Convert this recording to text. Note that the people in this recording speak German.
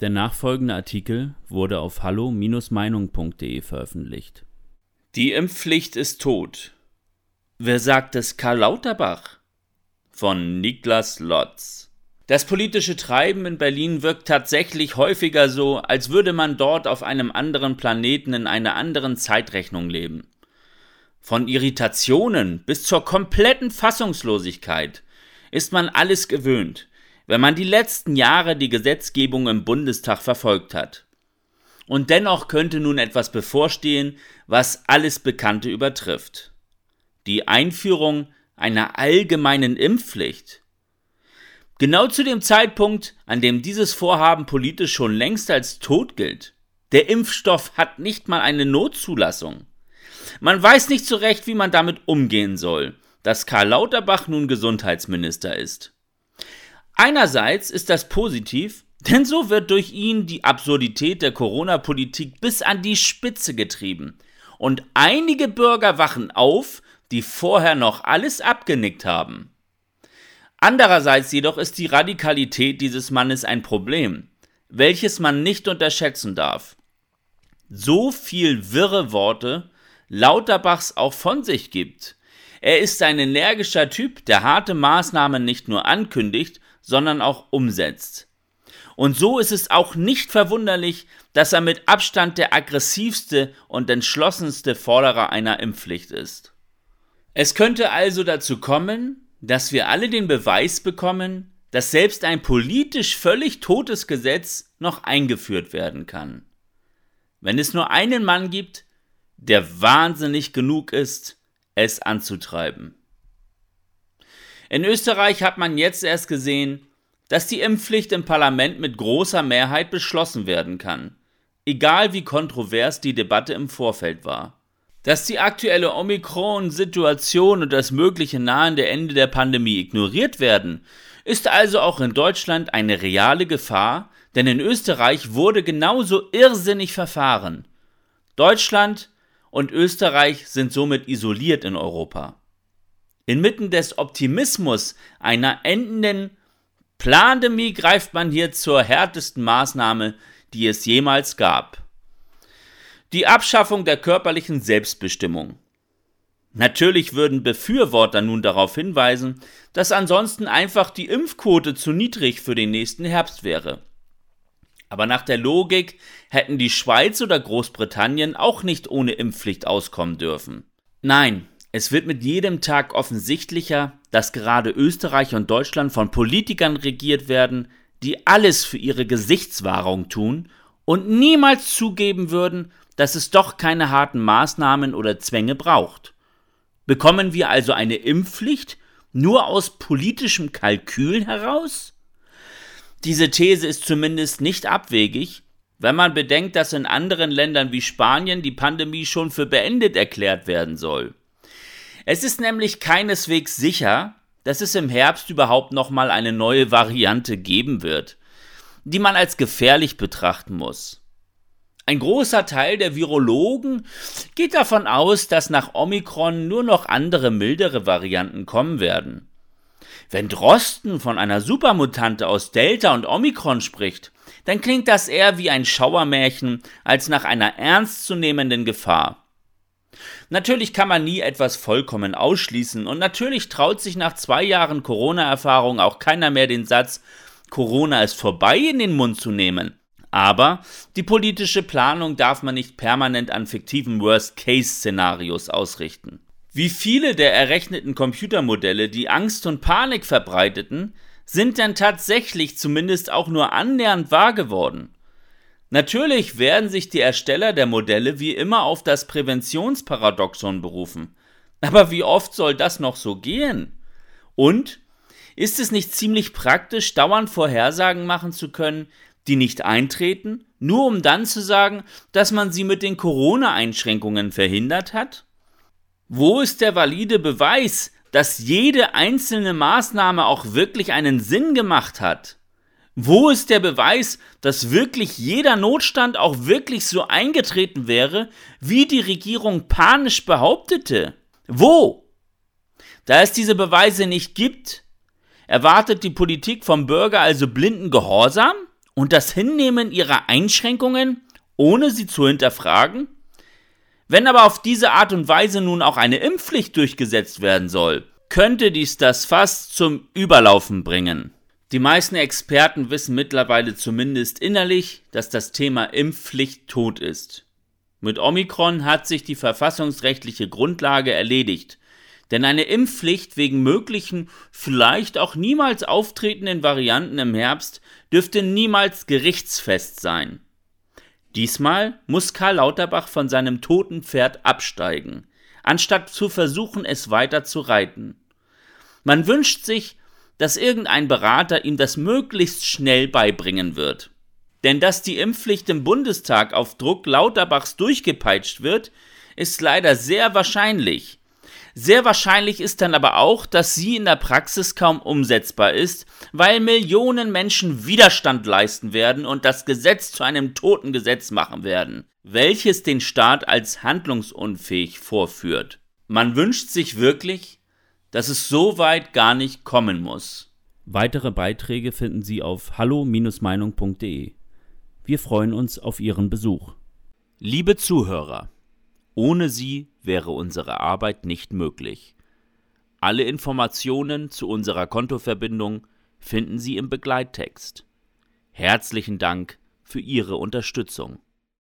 Der nachfolgende Artikel wurde auf hallo-meinung.de veröffentlicht. Die Impfpflicht ist tot. Wer sagt es Karl Lauterbach? Von Niklas Lotz. Das politische Treiben in Berlin wirkt tatsächlich häufiger so, als würde man dort auf einem anderen Planeten in einer anderen Zeitrechnung leben. Von Irritationen bis zur kompletten Fassungslosigkeit ist man alles gewöhnt, wenn man die letzten Jahre die Gesetzgebung im Bundestag verfolgt hat. Und dennoch könnte nun etwas bevorstehen, was alles Bekannte übertrifft. Die Einführung einer allgemeinen Impfpflicht. Genau zu dem Zeitpunkt, an dem dieses Vorhaben politisch schon längst als tot gilt. Der Impfstoff hat nicht mal eine Notzulassung. Man weiß nicht so recht, wie man damit umgehen soll, dass Karl Lauterbach nun Gesundheitsminister ist. Einerseits ist das positiv, denn so wird durch ihn die Absurdität der Corona-Politik bis an die Spitze getrieben. Und einige Bürger wachen auf, die vorher noch alles abgenickt haben. Andererseits jedoch ist die Radikalität dieses Mannes ein Problem, welches man nicht unterschätzen darf. So viel wirre Worte Lauterbachs auch von sich gibt. Er ist ein energischer Typ, der harte Maßnahmen nicht nur ankündigt, sondern auch umsetzt. Und so ist es auch nicht verwunderlich, dass er mit Abstand der aggressivste und entschlossenste Forderer einer Impfpflicht ist. Es könnte also dazu kommen, dass wir alle den Beweis bekommen, dass selbst ein politisch völlig totes Gesetz noch eingeführt werden kann. Wenn es nur einen Mann gibt, der wahnsinnig genug ist, es anzutreiben. In Österreich hat man jetzt erst gesehen, dass die Impfpflicht im Parlament mit großer Mehrheit beschlossen werden kann, egal wie kontrovers die Debatte im Vorfeld war. Dass die aktuelle Omikron-Situation und das mögliche nahende Ende der Pandemie ignoriert werden, ist also auch in Deutschland eine reale Gefahr, denn in Österreich wurde genauso irrsinnig verfahren. Deutschland und Österreich sind somit isoliert in Europa. Inmitten des Optimismus einer endenden Plandemie greift man hier zur härtesten Maßnahme, die es jemals gab. Die Abschaffung der körperlichen Selbstbestimmung. Natürlich würden Befürworter nun darauf hinweisen, dass ansonsten einfach die Impfquote zu niedrig für den nächsten Herbst wäre. Aber nach der Logik hätten die Schweiz oder Großbritannien auch nicht ohne Impfpflicht auskommen dürfen. Nein, es wird mit jedem Tag offensichtlicher, dass gerade Österreich und Deutschland von Politikern regiert werden, die alles für ihre Gesichtswahrung tun und niemals zugeben würden, dass es doch keine harten Maßnahmen oder Zwänge braucht. Bekommen wir also eine Impfpflicht nur aus politischem Kalkül heraus? Diese These ist zumindest nicht abwegig, wenn man bedenkt, dass in anderen Ländern wie Spanien die Pandemie schon für beendet erklärt werden soll. Es ist nämlich keineswegs sicher, dass es im Herbst überhaupt nochmal eine neue Variante geben wird, die man als gefährlich betrachten muss. Ein großer Teil der Virologen geht davon aus, dass nach Omikron nur noch andere mildere Varianten kommen werden. Wenn Drosten von einer Supermutante aus Delta und Omikron spricht, dann klingt das eher wie ein Schauermärchen als nach einer ernstzunehmenden Gefahr. Natürlich kann man nie etwas vollkommen ausschließen und natürlich traut sich nach zwei Jahren Corona-Erfahrung auch keiner mehr den Satz Corona ist vorbei in den Mund zu nehmen. Aber die politische Planung darf man nicht permanent an fiktiven Worst-Case-Szenarios ausrichten. Wie viele der errechneten Computermodelle, die Angst und Panik verbreiteten, sind denn tatsächlich zumindest auch nur annähernd wahr geworden? Natürlich werden sich die Ersteller der Modelle wie immer auf das Präventionsparadoxon berufen. Aber wie oft soll das noch so gehen? Und ist es nicht ziemlich praktisch, dauernd Vorhersagen machen zu können, die nicht eintreten, nur um dann zu sagen, dass man sie mit den Corona-Einschränkungen verhindert hat? Wo ist der valide Beweis, dass jede einzelne Maßnahme auch wirklich einen Sinn gemacht hat? Wo ist der Beweis, dass wirklich jeder Notstand auch wirklich so eingetreten wäre, wie die Regierung panisch behauptete? Wo? Da es diese Beweise nicht gibt, erwartet die Politik vom Bürger also blinden Gehorsam und das Hinnehmen ihrer Einschränkungen, ohne sie zu hinterfragen? Wenn aber auf diese Art und Weise nun auch eine Impfpflicht durchgesetzt werden soll, könnte dies das fast zum Überlaufen bringen. Die meisten Experten wissen mittlerweile zumindest innerlich, dass das Thema Impfpflicht tot ist. Mit Omikron hat sich die verfassungsrechtliche Grundlage erledigt, denn eine Impfpflicht wegen möglichen, vielleicht auch niemals auftretenden Varianten im Herbst dürfte niemals gerichtsfest sein. Diesmal muss Karl Lauterbach von seinem toten Pferd absteigen, anstatt zu versuchen, es weiter zu reiten. Man wünscht sich, dass irgendein Berater ihm das möglichst schnell beibringen wird. Denn dass die Impfpflicht im Bundestag auf Druck Lauterbachs durchgepeitscht wird, ist leider sehr wahrscheinlich. Sehr wahrscheinlich ist dann aber auch, dass sie in der Praxis kaum umsetzbar ist, weil Millionen Menschen Widerstand leisten werden und das Gesetz zu einem toten Gesetz machen werden, welches den Staat als handlungsunfähig vorführt. Man wünscht sich wirklich, dass es so weit gar nicht kommen muss. Weitere Beiträge finden Sie auf hallo-meinung.de. Wir freuen uns auf Ihren Besuch. Liebe Zuhörer, ohne Sie wäre unsere Arbeit nicht möglich. Alle Informationen zu unserer Kontoverbindung finden Sie im Begleittext. Herzlichen Dank für Ihre Unterstützung.